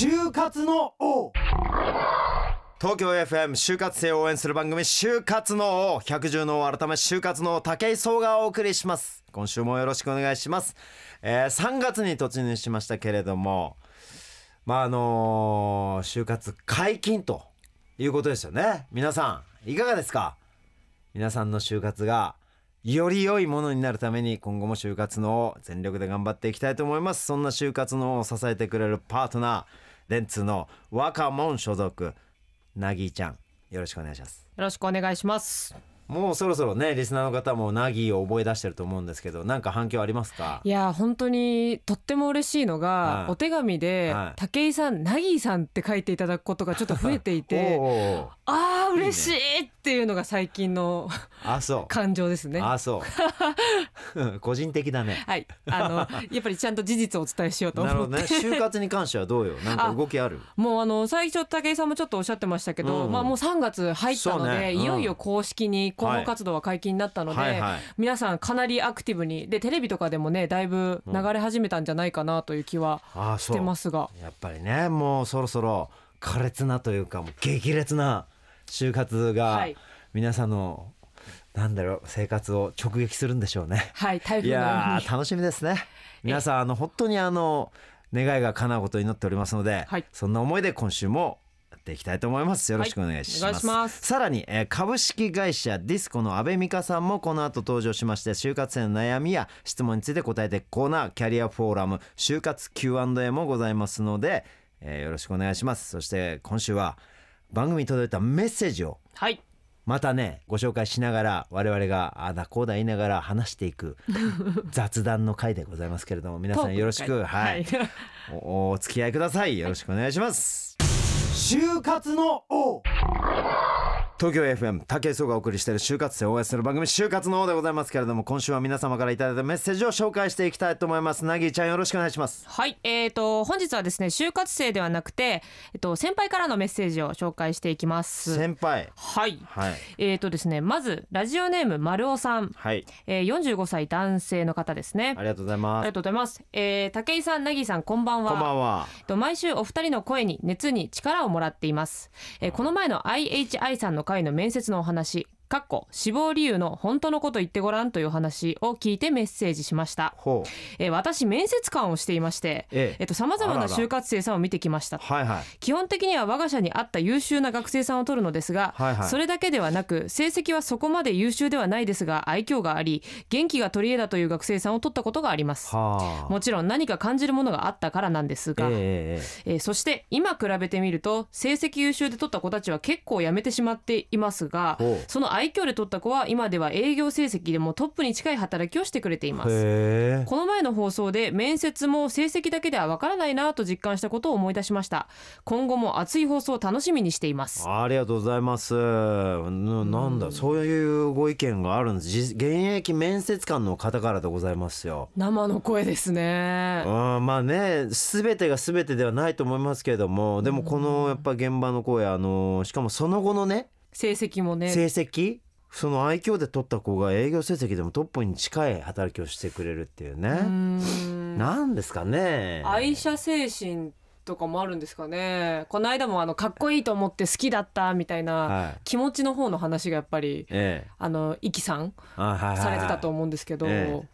就活の王。東京 FM 就活生を応援する番組就活の王。百獣の王改め就活の王武井壮がお送りします。今週もよろしくお願いします、えー、3月に突入しましたけれどもまああのー就活解禁ということですよね。皆さんいかがですか？皆さんの就活がより良いものになるために今後も就活の王全力で頑張っていきたいと思います。そんな就活の王を支えてくれるパートナー電通の若門所属なぎちゃんよろしくお願いします。よろしくお願いします。もうそろそろねリスナーの方もナギを覚え出してると思うんですけどなんか反響ありますか？いや本当にとっても嬉しいのが、はい。お手紙で、はい。武井さんなぎさんって書いていただくことがちょっと増えていてあー嬉しいっていうのが最近のあそう。感情ですね。あそう。個人的だね。はい。あの やっぱりちゃんと事実をお伝えしようとなるほ思って、どね。就活に関してはどうよ？なんか動きある？もうあの最初武井さんもちょっとおっしゃってましたけど、うん。まあもう3月入ったので、ね。うん。いよいよ公式に広報活動は解禁になったので、はいはい。皆さんかなりアクティブにでテレビとかでもねだいぶ流れ始めたんじゃないかなという気はしてますが、やっぱりねもうそろそろ苛烈なというかもう激烈な就活がはい。皆さんの、なんだろう生活を直撃するんでしょうね。はい台い風の楽しみですね。皆さんあの本当にあの願いが叶うことを祈っておりますので、はい。そんな思いで今週もやっていきたいと思います。よろしくお願いします。はいす。さらに、えー株式会社ディスコの阿部美香さんもこの後登場しまして就活生の悩みや質問について答えていくコーナーキャリアフォーラム就活 Q&A もございますので、えーよろしくお願いします。そして今週は番組に届いたメッセージをはい。またねご紹介しながら我々があだこうだ言いながら話していく 雑談の回でございますけれども皆さんよろしくはい、おお付き合いください。よろしくお願いします、就活の王。東京 FM 武井壮がお送りしている就活生を応援する番組就活の王でございますけれども今週は皆様からいただいたメッセージを紹介していきたいと思います。なぎちゃんよろしくお願いします。はい、えー、と本日はですね就活生ではなくて、えっと、先輩からのメッセージを紹介していきます。先輩。はい、はい。えーとですね、まずラジオネーム丸尾さん、はい。えー、45歳男性の方ですね。ありがとうございあます。りがとうございます。えー、武井さん、なぎさん、こんばんは。こんばんは。えっと毎週お二人の声に熱に力をもらっています、えーこの前の IHI さんの会の面接のお話かっこ死亡理由の本当のこと言ってごらんという話を聞いてメッセージしました、えー私面接官をしていましてええ。えっと様々な就活生さんを見てきました。はいはい。基本的には我が社に合った優秀な学生さんを取るのですが、はいはい。それだけではなく成績はそこまで優秀ではないですが愛嬌があり元気が取り柄だという学生さんを取ったことがあります。はあ。もちろん何か感じるものがあったからなんですが、えええええーそして今比べてみると成績優秀で取った子たちは結構辞めてしまっていますがその愛嬌で取った子は今では営業成績でもトップに近い働きをしてくれています。この前の放送で面接も成績だけではわからないなと実感したことを思い出しました。今後も熱い放送を楽しみにしています。ありがとうございます。ななんだ、そういうご意見があるんです。じ現役面接官の方からでございますよ。生の声ですね。あまあね全てが全てではないと思いますけれどもでもこのやっぱ現場の声あのしかもその後のね成績もね。成績？その愛嬌で取った子が営業成績でもトップに近い働きをしてくれるっていうね。ん。なんですかね。愛車精神とかもあるんですかね。この間もあのかっこいいと思って好きだったみたいなはい。気持ちの方の話がやっぱりええ。あのイキさんされてたと思うんですけど、ええ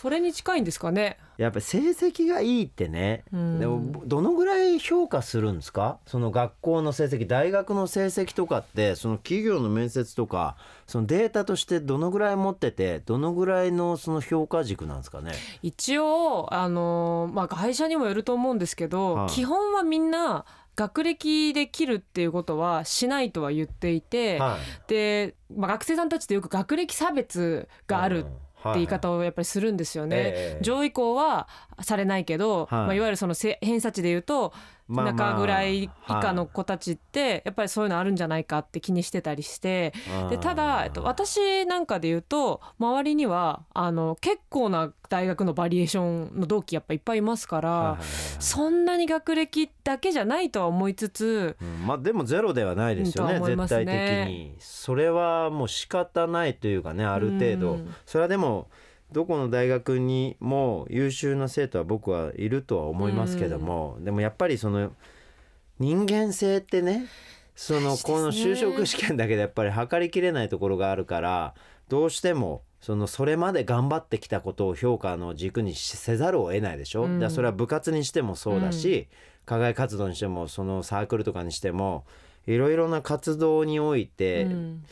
それに近いんですかね。やっぱり成績がいいってね、うん。でもどのぐらい評価するんですか？その学校の成績大学の成績とかってその企業の面接とかそのデータとしてどのぐらい持っててどのぐらいのその評価軸なんですかね？一応あの、まあ、会社にもよると思うんですけど、はい。基本はみんな学歴で切るっていうことはしないとは言っていて、はい。で、まあ、学生さんたちってよく学歴差別があるって言い方をやっぱりするんですよね。ええ。上位校はされないけど、はい。まあ、いわゆるそのせ偏差値で言うと中ぐらい以下のはい子たちってやっぱりそういうのあるんじゃないかって気にしてたりして。でただ、えっと、私なんかで言うと周りにはあの結構な大学のバリエーションの同期やっぱいっぱいいますから、そんなに学歴だけじゃないとは思いつつうん。まあでもゼロではないですよねね。絶対的に。それはもう仕方ないというかねある程度。うん。それはでもどこの大学にも優秀な生徒は僕はいるとは思いますけども、でもやっぱりその人間性ってねそのこの就職試験だけでやっぱり測りきれないところがあるからどうしてもそのそれまで頑張ってきたことを評価の軸にせざるを得ないでしょ、うん。それは部活にしてもそうだし、課外活動にしてもそのサークルとかにしてもいろいろな活動において、うん。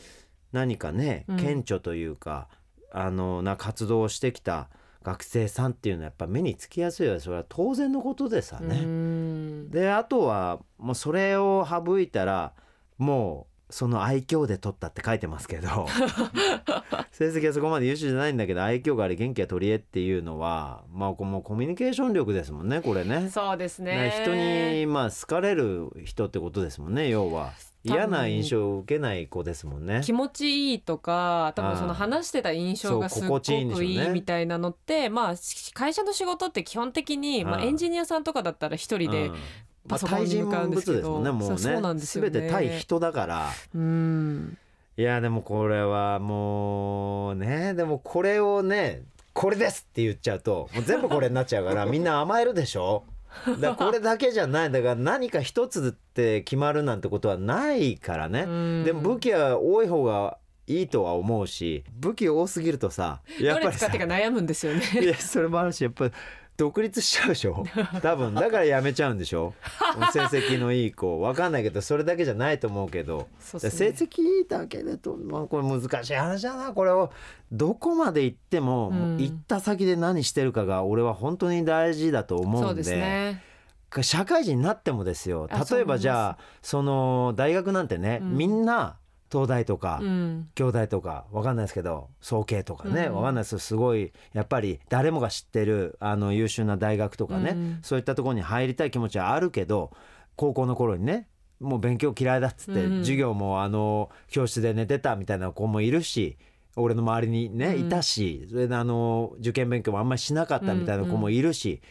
何かねうん。顕著というか、あのな活動をしてきた学生さんっていうのはやっぱ目につきやすいよそれは当然のことでさうね。ん。であとはもうそれを省いたらもうその愛嬌で取ったって書いてますけど。成績はそこまで優秀じゃないんだけど愛嬌があり元気は取り柄っていうのはまあこもうコミュニケーション力ですもんねこれね。そうですね。ね人にまあ好かれる人ってことですもんね要は嫌な印象を受けない子ですもんね。気持ちいいとか多分その話してた印象がすっごくいいみたいなのってまあし会社の仕事って基本的にまあエンジニアさんとかだったら一人でうん。パソコンに向かうんですけど。まあ対人物ですもんねもうね。そうそうなんですよね。全て対人だから。うん。いやでもこれはもうねでもこれをねこれですって言っちゃうともう全部これになっちゃうからみんな甘えるでしょ？だこれだけじゃないだから何か一つって決まるなんてことはないからね、うん。でも武器は多い方がいいとは思うし武器多すぎるとさやっぱりさどれ使ってか悩むんですよね。いやそれもあるしやっぱ独立しちゃうでしょ？多分だからやめちゃうんでしょ？成績のいい子。わかんないけどそれだけじゃないと思うけど。ね。成績いいだけでと、まあ、これ難しい話だな。これをどこまで行っても、うん。行った先で何してるかが俺は本当に大事だと思そううんで。ですね。社会人になってもですよ。あ例えばじゃあその大学なんてね、うん。みんな東大とか、うん。兄弟とかわかんないですけど総計とかね、うん。わかんないですすごいやっぱり誰もが知ってるあの優秀な大学とかね、うん。そういったところに入りたい気持ちはあるけど高校の頃にねもう勉強嫌いだっつって、うん授業もあの教室で寝てたみたいな子もいるし俺の周りにね、うん。いたしそれであの受験勉強もあんまりしなかったみたいな子もいるし、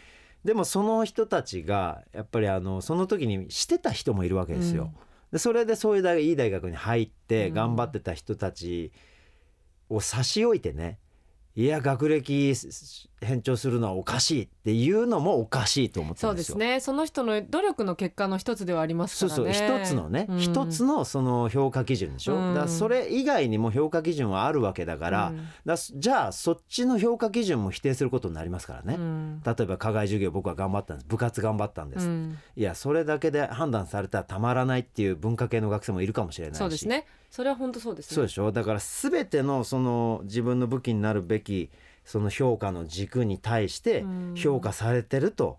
でもその人たちがやっぱりあのその時にしてた人もいるわけですよ。でそれでそういう大いい大学に入ってうん。頑張ってた人たちを差し置いてねいや学歴返上するのはおかしいっていうのもおかしいと思ってそるですよ。うんですね。その人の努力の結果の一つではありますそうからね。そう一つのねうん。一、つのその評価基準でしょ、うん。だそれ以外にも評価基準はあるわけだから,、うん。だじゃあそっちの評価基準も否定することになりますからね、うん。例えば課外授業僕は頑張ったんです。部活頑張ったんです、うん。いやそれだけで判断されたらたまらないっていう文化系の学生もいるかもしれないし。そうですね。それは本当そうですね。そうでしょ？だから全てのその自分の武器になるべきその評価の軸に対してうん。評価されてると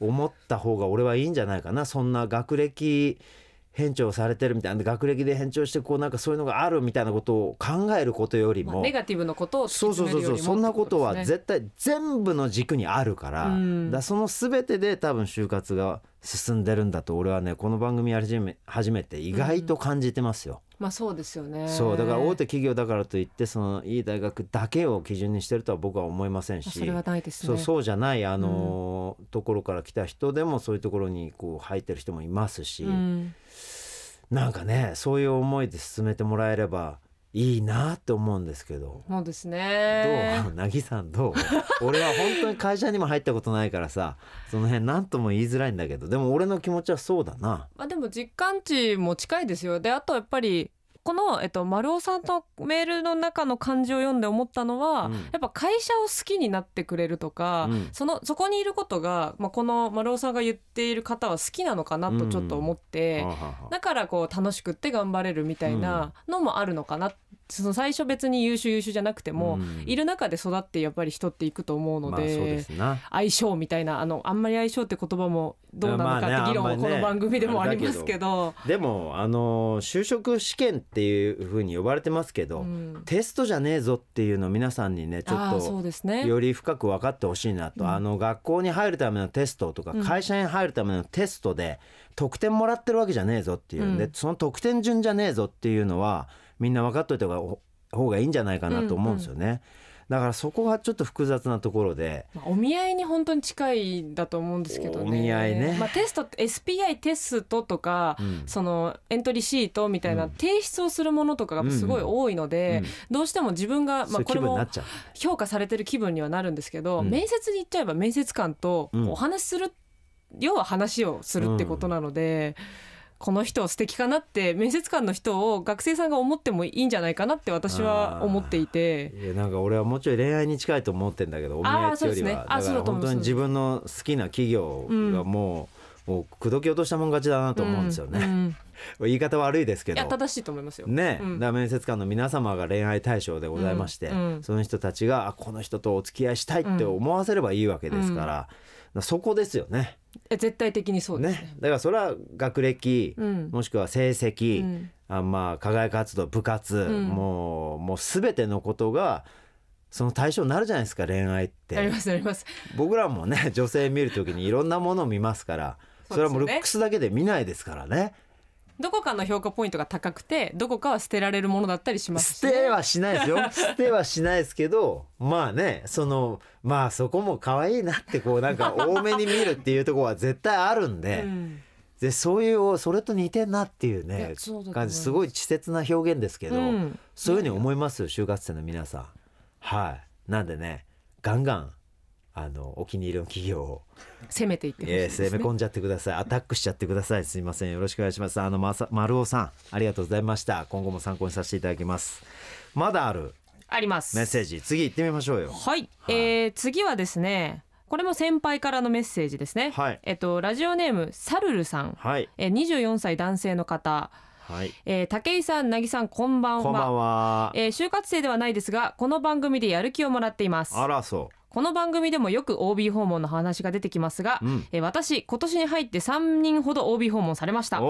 思った方が俺はいいんじゃないかな。そんな学歴返上されてるみたいな。学歴で返上してこうなんかそういうのがあるみたいなことを考えることよりも、まあネガティブのことをそうそうそうそう。そんなことは絶対全部の軸にあるから,、うん。だその全てで多分就活が進んでるんだと俺はねこの番組やり始め初めて意外と感じてますよ。まあそうですよね。そうだから大手企業だからといってそのいい大学だけを基準にしてるとは僕は思いませんしそれはないですね。そうそうじゃないあのーところから来た人でもそういうところにこう入ってる人もいますし、うん。なんかねそういう思いで進めてもらえればいいなって思うんですけど。そうですどねう？なぎさんどう？俺は本当に会社にも入ったことないからさその辺何とも言いづらいんだけど。でも俺の気持ちはそうだな。まあでも実感値も近いですよ。であとやっぱりこの、えっと、丸尾さんのメールの中の漢字を読んで思ったのは、うん。やっぱ会社を好きになってくれるとか、うん。そのそこにいることが、まあ、この丸尾さんが言っている方は好きなのかなとちょっと思って、はあはあはあ。だからこう楽しくって頑張れるみたいなのもあるのかな、その最初別に優秀優秀じゃなくても、うん。いる中で育ってやっぱり人っていくと思うのまあで,、相性みたいなあのあんまり相性って言葉もどうなのまあねかって議論あんまりねもこの番組でもありますけど。でもあの就職試験っていうふうに呼ばれてますけど、うん。テストじゃねえぞっていうのを皆さんにねちょっそうですね。とより深く分かってほしいなと、うん。あの学校に入るためのテストとかうん会社に入るためのテストで得点もらってるわけじゃねえぞっていう、うん。でその得点順じゃねえぞっていうのはみんな分かっといた方がいいんじゃないかなと思うんですよね。だからそこがちょっと複雑なところで。まあお見合いに本当に近いんだと思うんですけどね。お見合いね。まあ、テスト SPI テストとか、うん。そのエントリーシートみたいなうん。提出をするものとかがすごい多いので、うん。どうしても自分が、まあ、これも評価されてる気分にはなるんですけど、うん。面接に行っちゃえば面接官とうん。お話しする、要は話をするってことなので。この人素敵かなって面接官の人を学生さんが思ってもいいんじゃないかなって私は思っていて。いやなんか俺はもうちょい恋愛に近いと思ってんだけどお見合いってよりは、ね。本当に自分の好きな企業がもう,、もう口説き落としたもん勝ちだなと思うんですよね、うんうん。言い方悪いですけど。いや正しいと思いますよ。ね、うん。面接官の皆様が恋愛対象でございまして、うん。うん。その人たちがあこの人とお付き合いしたいって思わせればいいわけですから、だからそこですよね。え絶対的にそうですね。ね。だからそれは学歴、うん。もしくは成績、うん。あまあ課外活動部活、ん。もうもう全てのことがその対象になるじゃないですか恋愛って。ありますあります。僕らもね女性見るときにいろんなものを見ますからそれはもうルックスだけで見ないですからねどこかの評価ポイントが高くてどこかは捨てられるものだったりしますし捨てはしないですよ。捨てはしないですけどまあねそのまあそこも可愛いなってこうなんか多めに見るっていうところは絶対あるんで,、うん。でそういうそれと似てんなっていういね感じすごい稚拙な表現ですけど、うん。そういうふうに思いますよ就活生の皆さん。はい。なんでねガンガンあのお気に入りの企業を攻めていってほしいえー攻め込んじゃってください。アタックしちゃってください。すいません。よろしくお願いします。あのまさ丸尾さん。ありがとうございました。今後も参考にさせていただきます。まだあるあります。メッセージ。次行ってみましょうよ。はい、えー次はですねこれも先輩からのメッセージですね、はい。えっとラジオネームサルルさん、はい。えー、24歳男性の方、はい。えー、武井さんなぎさんこんばんは。こんばんは。えー就活生ではないですがこの番組でやる気をもらっています。あらそこの番組でもよく OB 訪問の話が出てきますが、うん。えー私今年に入って3人ほど OB 訪問されました。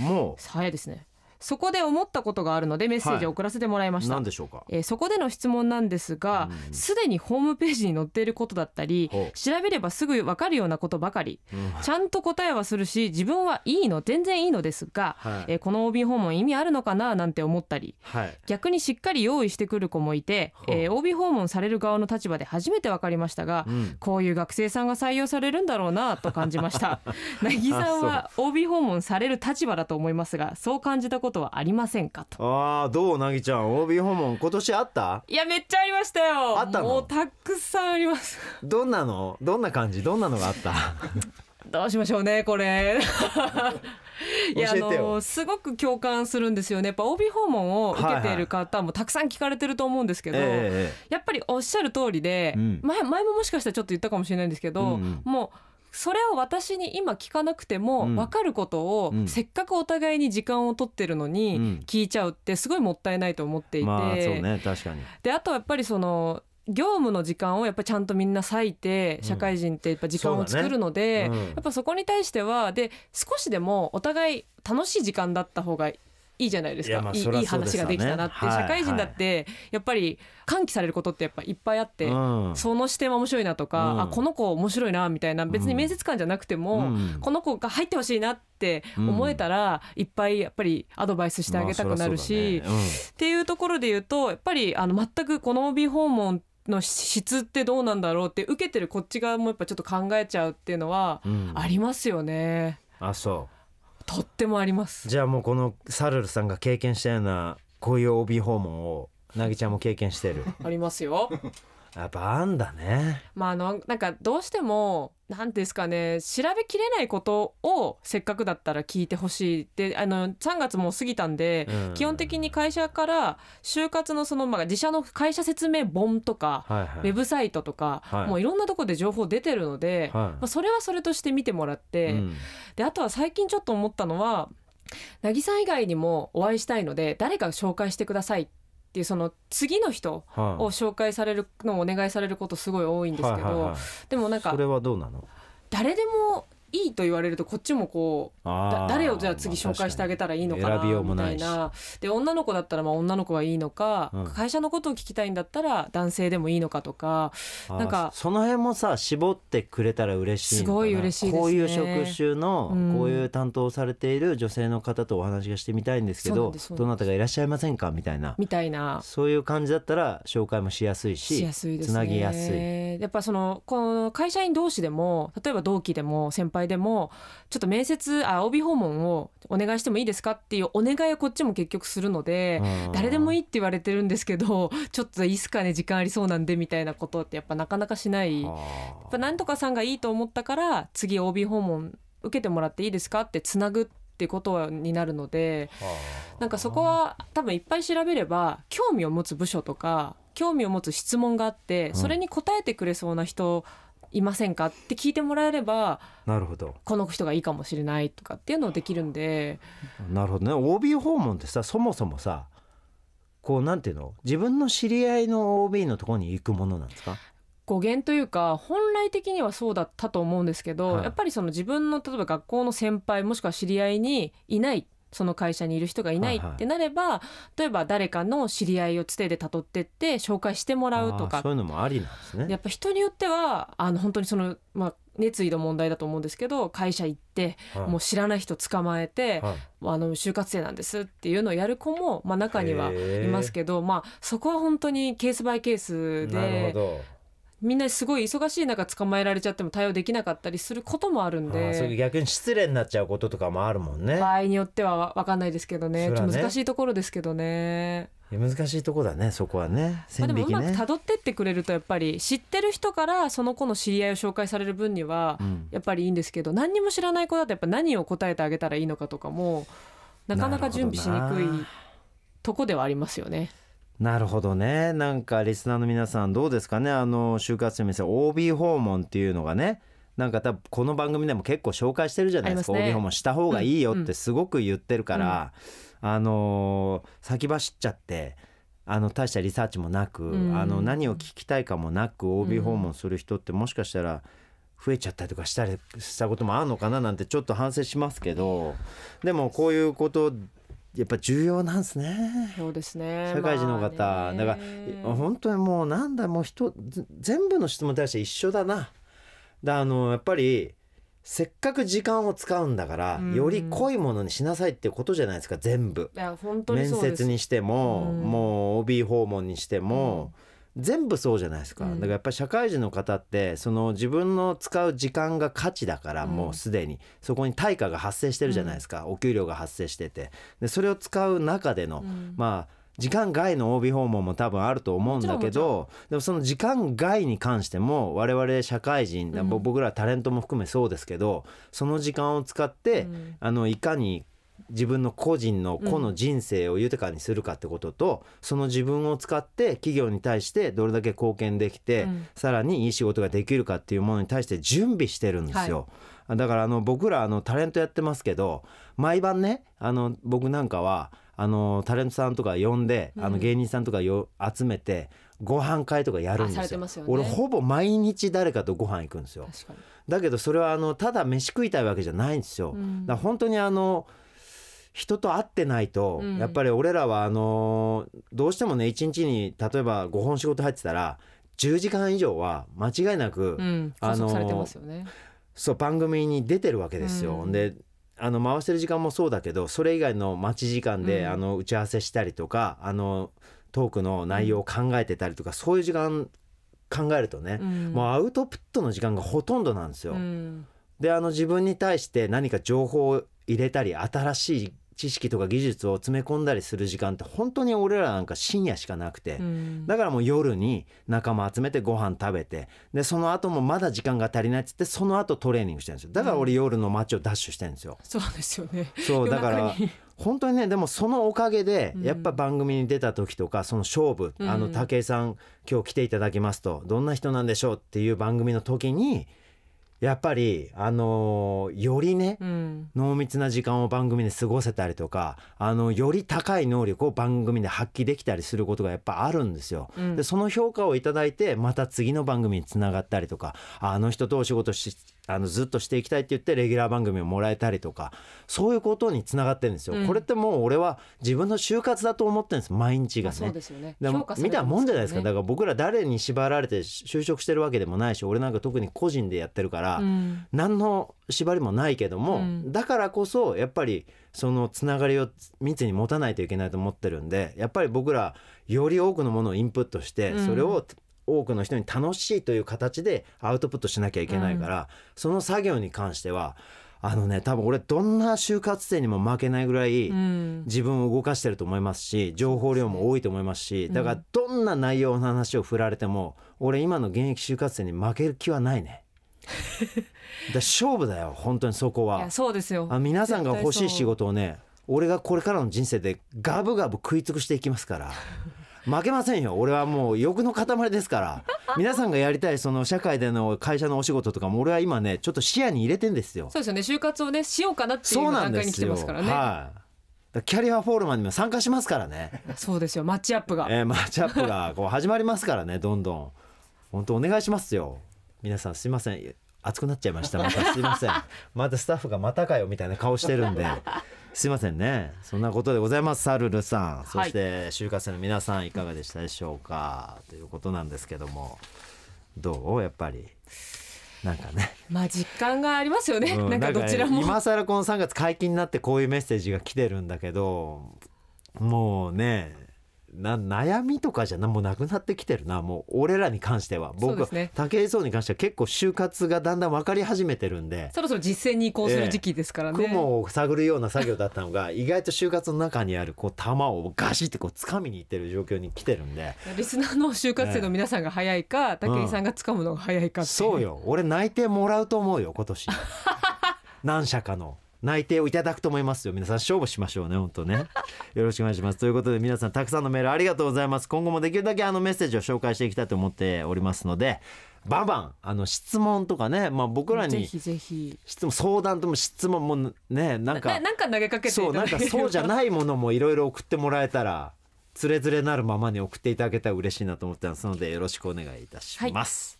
も早いですねそこで思ったことがあるのでメッセージを送らせてもらいまうした、何でしょうか？えーそこでの質問なんですがすで、にホームページに載っていることだったり調べればすぐ分かるようなことばかり。うん。ちゃんと答えはするし自分はいいの全然いいのですが、はい。えーこの OB 訪問意味あるのかななんて思ったりはい。逆にしっかり用意してくる子もいて、えー OB 訪問される側の立場で初めて分かりましたが、うん。こういう学生さんが採用されるんだろうなと感じました。なぎさんは OB 訪問される立場だと思いますがそう感じたことはありませんかと。あーどうなぎちゃん。OB 訪問今年あった？いやめっちゃありましたよ。あったの？もうたくさんあります。どんなの？どんな感じ？どんなのがあった？どうしましょうねこれ。いやあのすごく共感するんですよね。やっぱ OB 訪問を受けている方もたくさん聞かれてると思うんですけど、ええ。やっぱりおっしゃる通りで、うん。前前ももしかしたらちょっと言ったかもしれないんですけど、うんうん。もうそれを私に今聞かなくてもうん。分かることを、うん。せっかくお互いに時間を取ってるのうん。に聞いちゃうってすごいもったいないと思っていて、まあそうね確かに。であとはやっぱりその業務の時間をやっぱりちゃんとみんな割いてうん。社会人ってやっぱ時間を作るので、うん。やっぱそこに対してはで少しでもお互い楽しい時間だった方がいいじゃないですか。いいまあそりゃいい話ができたなって、はい社会人だってやっぱり喚起されることってやっぱいっぱいあって、うん。その視点は面白いなとか、うん。あこの子面白いなみたいな別に面接官じゃなくても、うん。この子が入ってほしいなって思えたら、いっぱいやっぱりアドバイスしてあげたくなるし、まあね。っていうところで言うとやっぱりあの全くこの OB 訪問の質ってどうなんだろうって受けてるこっち側もやっぱちょっと考えちゃうっていうのはうん。ありますよね。あそとってもありますう。じゃあもうこのサルルさんが経験したようなこういう OB 訪問をなぎちゃんも経験してるありますよ。やっぱあんだね。まああのなんかどうしてもなんですかね調べきれないことをせっかくだったら聞いてほしいであの3月もう過ぎたんで、うん。基本的に会社から就活のその、まあ、自社の会社説明本とか、はいはい。ウェブサイトとか、はい。もういろんなところで情報出てるので、はい。まあ、それはそれとして見てもらって、うん。であとは最近ちょっと思ったのは渚さん以外にもお会いしたいので誰か紹介してくださいっていうその次の人はいを紹介されるのをお願いされることすごい多いんですけど、でもなんかそれはどうなの？誰でもいいと言われるとこっちもこう誰をじゃあ次紹介してあげたらいいのかなみたいな。で女の子だったらまあ女の子がいいのか、うん。会社のことを聞きたいんだったら男性でもいいのかとかなんかその辺もさ絞ってくれたら嬉しいすごい嬉しいですね。こういう職種のうん。こういう担当されている女性の方とお話がしてみたいんですけどどなたがいらっしゃいませんか？みたいな。みたいな。そういう感じだったら紹介もしやすいししやすいですね。つなぎやすい。やっぱそのこの会社員同士でも例えば同期でも先輩でもちょっと面接あ OB 訪問をお願いしてもいいですかっていうお願いをこっちも結局するので、誰でもいいいって言われてるんですけどちょっといいっすかね時間ありそうなんでみたいなことってやっぱなかなかしない。やっぱなんとかさんがいいと思ったから次 OB 訪問受けてもらっていいですかってつなぐってことになるのでなんかそこは多分いっぱい調べれば興味を持つ部署とか興味を持つ質問があってんそれに答えてくれそうな人いませんか？って聞いてもらえればなるほど。この人がいいかもしれないとかっていうのをできるんで。なるほどね。OB 訪問ってさそもそもさこうなんていうの？自分の知り合いの OB のところに行くものなんですか？語源というか本来的にはそうだったと思うんですけど、はい。やっぱりその自分の例えば学校の先輩もしくは知り合いにいないその会社にいる人がいないはいはい。ってなれば、例えば誰かの知り合いをつてで辿ってって紹介してもらうとか。そういうのもありなんですね。やっぱ人によってはあの本当にその、まあ、熱意の問題だと思うんですけど会社行ってはい。もう知らない人捕まえて、はい。あの就活生なんですっていうのをやる子も、まあ、中にはいますけど、まあ、そこは本当にケースバイケースなるほでどみんなすごい忙しい中捕まえられちゃっても対応できなかったりすることもあるんで。逆に失礼になっちゃうこととかもあるもんね。場合によっては分かんないですけどね。ね。難しいところですけどね。難しいとこだねそこはね。まあ、でもうまく線引きね、辿ってってくれるとやっぱり知ってる人からその子の知り合いを紹介される分にはうん。やっぱりいいんですけど何にも知らない子だとやっぱ何を答えてあげたらいいのかとかもなかなか準備しにくいとこではありますよね。なるほどね。なんかリスナーの皆さんどうですかね？あの就活生 OB 訪問っていうのがね。なんか多分この番組でも結構紹介してるじゃないですか。OB 訪問した方がいいよってすごく言ってるから、あのー先走っちゃってあの大したリサーチもなく、うん。あの何を聞きたいかもなく OB 訪問する人ってもしかしたら増えちゃったりとかしたりしたこともあるのかななんてちょっと反省しますけど。でもこういうことやっぱ重要なんですね。そうですね。社会人の方、まあね。だから本当にもうなんだもう人ぜ全部の質問に対して一緒だな。だあのやっぱりせっかく時間を使うんだから、うん。より濃いものにしなさいっていうことじゃないですか全部。いや本当に面接にしても、うん。もう OB 訪問にしても、全部そうじゃないですか、うん。だからやっぱり社会人の方ってその自分の使う時間が価値だから、うん。もうすでに。そこに対価が発生してるじゃないですか、お給料が発生してて。でそれを使う中での、うん。まあ時間外の OB 訪問も多分あると思うんだけどでもその時間外に関しても我々社会人、僕らタレントも含めそうですけどその時間を使って、うん。あのいかに自分の個人の個の人生を豊かにするかってことと、その自分を使って企業に対してどれだけ貢献できて、うん。さらにいい仕事ができるかっていうものに対して準備してるんですよ。だからあの僕らあのタレントやってますけど毎晩ねあの僕なんかはあのタレントさんとか呼んで、あの芸人さんとかよ集めてご飯会とかやるんですよ。ね。俺ほぼ毎日誰かとご飯行くんですよ。だけどそれはあのただ飯食いたいわけじゃないんですよ。うん。だ本当にあの人と会ってないと、うん。やっぱり俺らはあのどうしてもね一日に例えば5本仕事入ってたら10時間以上は間違いなく、うん。あの拘束されてますよね。そう番組に出てるわけですよ。うん。であの回してる時間もそうだけどそれ以外の待ち時間で、うん。あの打ち合わせしたりとかあのトークの内容を考えてたりとか、そういう時間考えるとね、うん。もうアウトプットの時間がほとんどなんですよ。うん。であの自分に対して何か情報を入れたり新しい知識とか技術を詰め込んだりする時間って本当に俺らなんか深夜しかなくて、うん。だからもう夜に仲間集めてご飯食べてでその後もまだ時間が足りないっつってその後トレーニングしてるんですよ。だから俺夜の街をダッシュしてるんですよ。そうですよね。そうだから本当にねでもそのおかげでうん。やっぱ番組に出た時とかその勝負、うん。あの武井さん今日来ていただきますとどんな人なんでしょうっていう番組の時にやっぱりあのーよりねうん濃密な時間を番組で過ごせたりとかあのより高い能力を番組で発揮できたりすることがやっぱあるんですよ。うんでその評価をいただいてまた次の番組につながったりとかああの人とお仕事しあのずっとしていきたいって言ってレギュラー番組をもらえたりとかそういうことにつながってるんですよ、うん。これってもう俺は自分の就活だと思ってるんです。毎日がね。そうですよね。でも評価されて見たもんじゃないですか。ねだから僕ら誰に縛られて就職してるわけでもないし俺なんか特に個人でやってるから、うん。何の縛りもないけども、うん。だからこそやっぱりそのつながりを密に持たないといけないと思ってるんでやっぱり僕らより多くのものをインプットして、うん。それを多くの人に楽しいという形でアウトプットしなきゃいけないから、その作業に関してはあのね多分俺どんな就活生にも負けないぐらい、うん。自分を動かしてると思いますし情報量も多いと思いますしだからどんな内容の話を振られても俺今の現役就活生に負ける気はないね。だ勝負だよ本当にそこいはやそうですよ。あ皆さんが欲しい仕絶事をね俺がこれからの人生でガブガブ食い尽くしていきますから負けませんよ。俺はもう欲の塊ですから。皆さんがやりたいその社会での会社のお仕事とかも俺は今ねちょっと視野に入れてんですよ。対そうですよね。就活をねしようかなっていう段階に来てますからね、はい。キャリアフォールマンにも参加しますからね。そうですよ。マッチアップが、えーマッチアップがこう始まりますからねどんどん。本当お願いしますよ。皆さんすいません。熱くなっちゃいました。またすいません。またスタッフがまたかよみたいな顔してるんですいませんね。そんなことでございますサルルさん。そして就活生の皆さんいかがでしたでしょうか？ということなんですけども。どう？やっぱり。なんかね。まあ実感がありますよね、うんなんかどちらも。今更この3月解禁になってこういうメッセージが来てるんだけどもうねな悩みとかじゃなもうなくなってきてるなもう俺らに関しては。僕、そうですね。武井壮に関しては結構就活がだんだん分かり始めてるんで。そろそろ実践に移行する時期ですからね、雲を探るような作業だったのが 意外と就活の中にあるこう玉をガシってこう掴みにいってる状況に来てるんで。リスナーの就活生の皆さんが早いか、武井さんが掴むのが早いかっていそうよ。俺内定もらうと思うよ今年。何社かの内定をいただくと思いますよ。皆さん勝負しましょうね。本当ね。よろしくお願いします。ということで皆さんたくさんのメールありがとうございます。今後もできるだけあのメッセージを紹介していきたいと思っておりますのでバンバンあの質問とかねまあ僕らにぜひぜひ。質問相談とも質問もねなんかななんか投げかけていそうなんかそうじゃないものもいろいろ送ってもらえたらつれづれなるままに送っていただけたら嬉しいなと思ってますのでよろしくお願いいたします、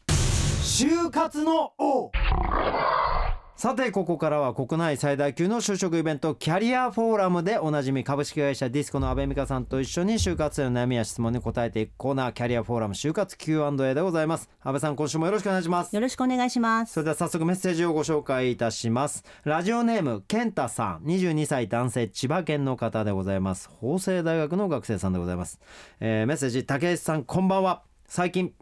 就活の王さてここからは国内最大級の就職イベントキャリアフォーラムでおなじみ株式会社ディスコの阿部美香さんと一緒に就活生の悩みや質問に答えていくコーナーキャリアフォーラム就活 Q&A でございます。阿部さん今週もよろしくお願いします。よろしくお願いしますそれでは早速メッセージをご紹介いたします。ラジオネーム健太さん。22歳男性千葉県の方でございます。法政大学の学生さんでございます、えーメッセージ竹内さんこんばんは。最近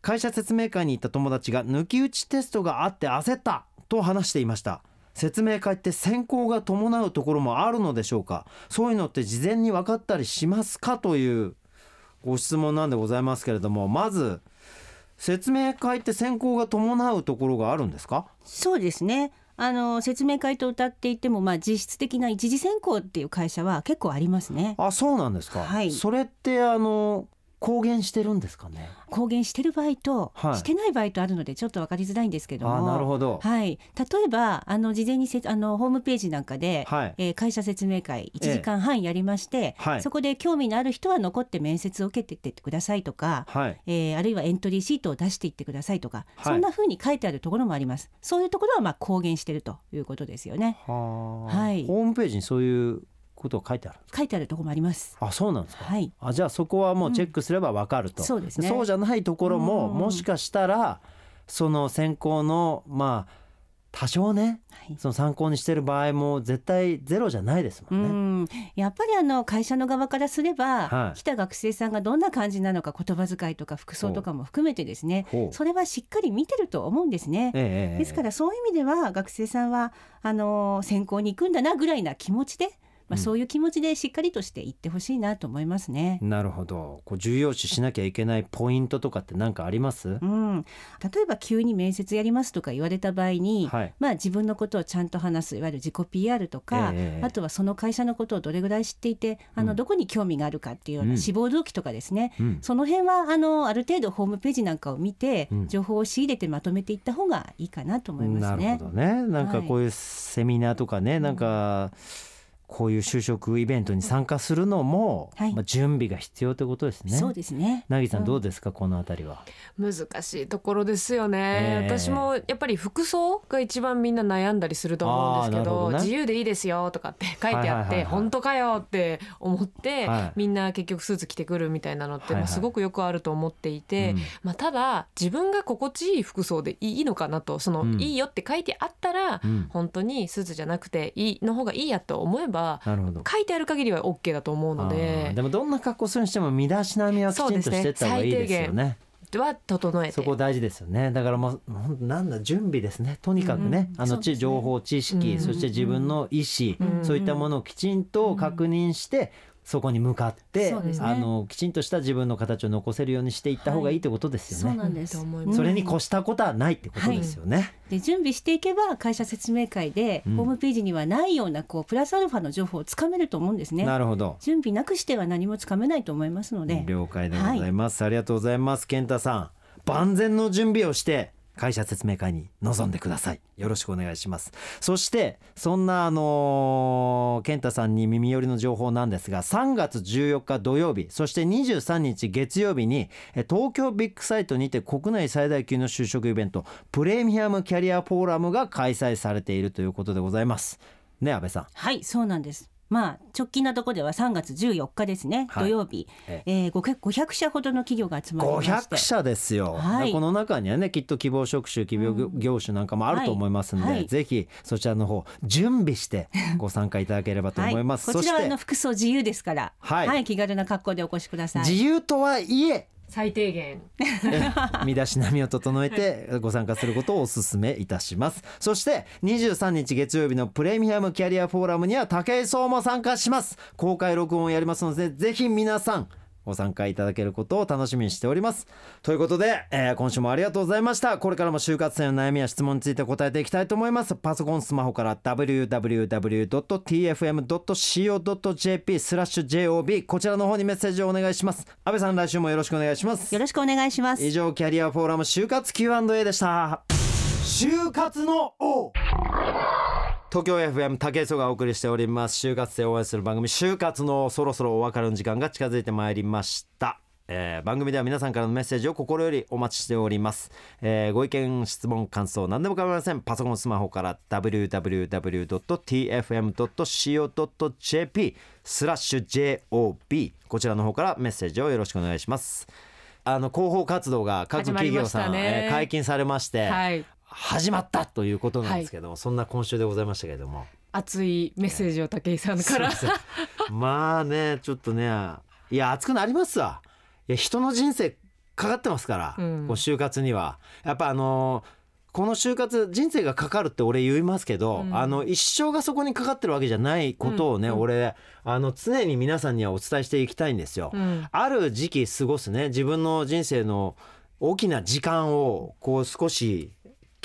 会社説明会に行った友達が抜き打ちテストがあって焦った。と話していました。説明会って選考が伴うところもあるのでしょうか？そういうのって事前に分かったりしますか？というご質問なんでございますけれども。まず説明会って選考が伴うところがあるんですか？そうですね。あの説明会と歌っていても、まあ、実質的な一次選考っていう会社は結構ありますね。あそうなんですか、はい。それってあの公言してるんですかね？公言してる場合と、はい。してない場合とあるのでちょっと分かりづらいんですけどもあなるほど。はい、例えばあの事前にせあのホームページなんかで、はい。えー会社説明会1時間半やりまして、はい。そこで興味のある人は残って面接を受けてってくださいとか、はい。えーあるいはエントリーシートを出していってくださいとか、はい。そんな風に書いてあるところもあります。そういうところはまあ公言してるということですよね。ははい。ホームページにそういうことが書いてある書いてあるところもあります。あそうなんですか、はい。あじゃあそこはもうチェックすればわかると、うんそうですね。そうじゃないところも、うん。もしかしたらその選考のまあ多少ねはい。その参考にしてる場合も絶対ゼロじゃないですもうんね。ん。やっぱりあの会社の側からすれば、はい。来た学生さんがどんな感じなのか言葉遣いとか服装とかも含めてですねそれはしっかり見てると思うんですね。ええええ。ですからそういう意味では学生さんはあの選考に行くんだなぐらいな気持ちで、まあ、そういう気持ちでしっかりとして行ってほしいなと思いますね。なるほど。こう重要視しなきゃいけないポイントとかって何かあります？うん、例えば急に面接やりますとか言われた場合に、はい。まあ、自分のことをちゃんと話すいわゆる自己 PR とか、ええあとはその会社のことをどれぐらい知っていてあの、うんどこに興味があるかっていうよううん。な志望動機とかですね、うん。その辺はあのある程度ホームページなんかを見て、うん。情報を仕入れてまとめていった方がいいかなと思いますね。なるほどね。なんかこういうセミナーとかね、なんかこういう就職イベントに参加するのも、はい。まあ、準備が必要ということですね。そうですね。なぎさんうんどうですか、このあたりは？難しいところですよね、ええ。私もやっぱり服装が一番みんな悩んだりすると思うんですけどね。自由でいいですよとかって書いてあって、はいはいはいはい。本当かよって思って、はい。みんな結局スーツ着てくるみたいなのって、まあすごくよくあると思っていて、うん。まあ、ただ自分が心地いい服装でいいのかなとその、うん。いいよって書いてあったら、うん。本当にスーツじゃなくていいの方がいいやと思えばなるほど。書いてある限りは OK だと思うのあでーでもどんな格好するにしても身だしなみはきちんとしていった方がいいですよね。は整えてそこ大事ですよね。だからもうなんだ準備ですね。とにかくね、あのうんそうですね知情報知識、うんそして自分の意思、うんそういったものをきちんと確認して。そこに向かって、ねあのきちんとした自分の形を残せるようにしていった方がいいってことですよね。そうなんです。と思いますそれに越したことはないってことですよね。で準備していけば会社説明会で、うんホームページにはないようなこうプラスアルファの情報をつかめると思うんですね。なるほど。準備なくしては何もつかめないと思いますので。了解でございます、ありがとうございます健太さん万全の準備をして会社説明会に臨んでください。よろしくお願いします。そしてそんなあのー健太さんに耳寄りの情報なんですが3月14日土曜日そして23日月曜日に東京ビッグサイトにて国内最大級の就職イベントプレミアムキャリアフォーラムが開催されているということでございます。ね安倍さん。はい、そうなんです。まあ直近なところでは3月14日ですね、はい。土曜日、ええ。ー、500 500社ほどの企業が集まりまして500社ですよ、はい。この中にはねきっと希望職種希望業業種なんかもあると思いますので、はい。はい。ぜひそちらの方準備してご参加いただければと思います、はい、こちらはの服装自由ですから、はい。気軽な格好でお越しください。自由とはいえ最低限。身だしなみを整えてご参加することをお勧めいたします。そして23日月曜日のプレミアムキャリアフォーラムには武井壮も参加します。公開録音をやりますのでぜひ皆さんご参加いただけることを楽しみにしております。ということで、えー今週もありがとうございました。これからも就活生の悩みや質問について答えていきたいと思います。パソコンスマホから www.tfm.co.jp スラッシュ JOB こちらの方にメッセージをお願いします。安倍さん来週もよろしくお願いします。よろしくお願いします。以上キャリアフォーラム就活 Q&A でした。就活の王東京 FM 竹磯がお送りしております。就活生を応援する番組就活のそろそろお別れの時間が近づいてまいりました。えー番組では皆さんからのメッセージを心よりお待ちしております、えーご意見質問感想何でも構いません。パソコンスマホから www.tfm.co.jp スラッシュ JOB こちらの方からメッセージをよろしくお願いします。あの広報活動が各企業さん、ね。えー解禁されまして、はい始まったということなんですけども、そんな今週でございましたけれども。熱いメッセージを武井さんから。まあねちょっとねいや熱くなりますわ。いや人の人生かかってますから、うん。こう就活には。やっぱあのーこの就活人生がかかるって俺言いますけど、うん。あの一生がそこにかかってるわけじゃないことをね、うんうん。俺あの常に皆さんにはお伝えしていきたいんですよ。うん。ある時期過ごすね自分の人生の大きな時間をこう少し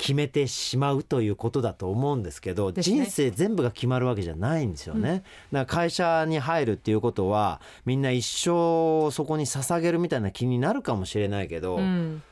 決めてしまうということだと思うんですけどね人生全部が決まるわけじゃないんですよね。だから会社に入るっていうことはみんな一生そこに捧げるみたいな気になるかもしれないけど、うん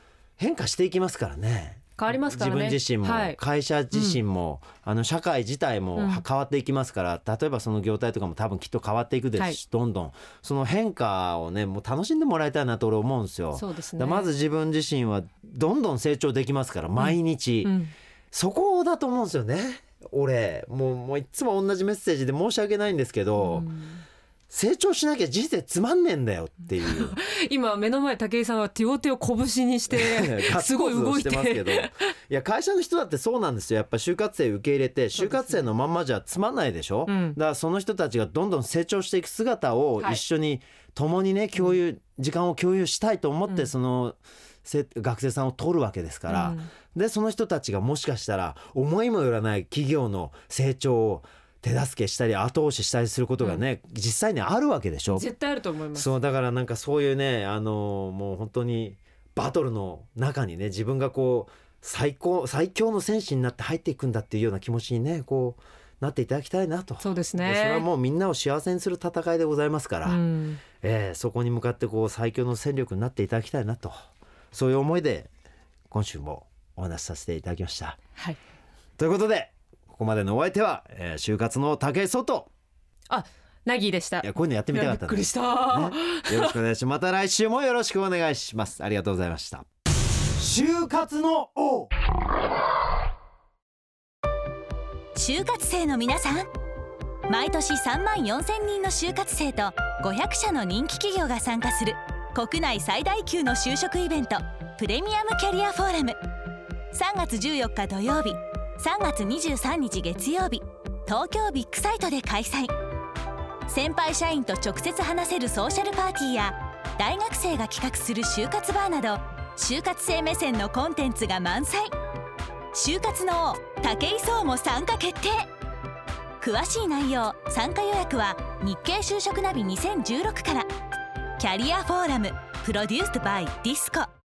変化していきますからね。変わりますからね。自分自身も、はい。会社自身も、あの社会自体もうん。変わっていきますから、例えばその業態とかも多分きっと変わっていくですし、どんどん。その変化をねもう楽しんでもらいたいなと俺思うんですよ。そうですね。まず自分自身はどんどん成長できますから毎日、うん。そこだと思うんですよね。俺。もうもういつも同じメッセージで申し訳ないんですけど、うん成長しなきゃ人生つまんねえんだよっていう。今目の前武井さんは手を手を拳にして すごい動いて。ますけど。いや会社の人だってそうなんですよ。やっぱ就活生受け入れて就活生のまんまじゃつまんないでしょ、うん。だからその人たちがどんどん成長していく姿をはい。一緒に共にね共有、時間を共有したいと思ってうん。その、せ学生さんを取るわけですから、うん。でその人たちがもしかしたら思いもよらない企業の成長を手助けしたり後押ししたりすることがね、実際にあるわけでしょ？絶対あると思います。そうだからなんかそういうねあのもう本当にバトルの中にね自分がこう最高最強の戦士になって入っていくんだっていうような気持ちにねこうなっていただきたいなと。そうですね。でそれはもうみんなを幸せにする戦いでございますから、うん。えーそこに向かってこう最強の戦力になっていただきたいなと。そういう思いで今週もお話しさせていただきました。はい。ということでここまでのお相手は、えー就活の武井壮と。ナギーでした。いやこういうのやってみたかったね。びっくりした、ね。よろしくお願いします。また来週もよろしくお願いします。ありがとうございました。就活の王。就活生の皆さん。毎年3万4千人の就活生と500社の人気企業が参加する国内最大級の就職イベントプレミアムキャリアフォーラム。3月14日土曜日3月23日月曜日東京ビッグサイトで開催。先輩社員と直接話せるソーシャルパーティーや大学生が企画する就活バーなど就活生目線のコンテンツが満載。就活の王武井壮も参加決定。詳しい内容参加予約は日経就職ナビ2016から。キャリアフォーラムプロデュースドバイディスコ。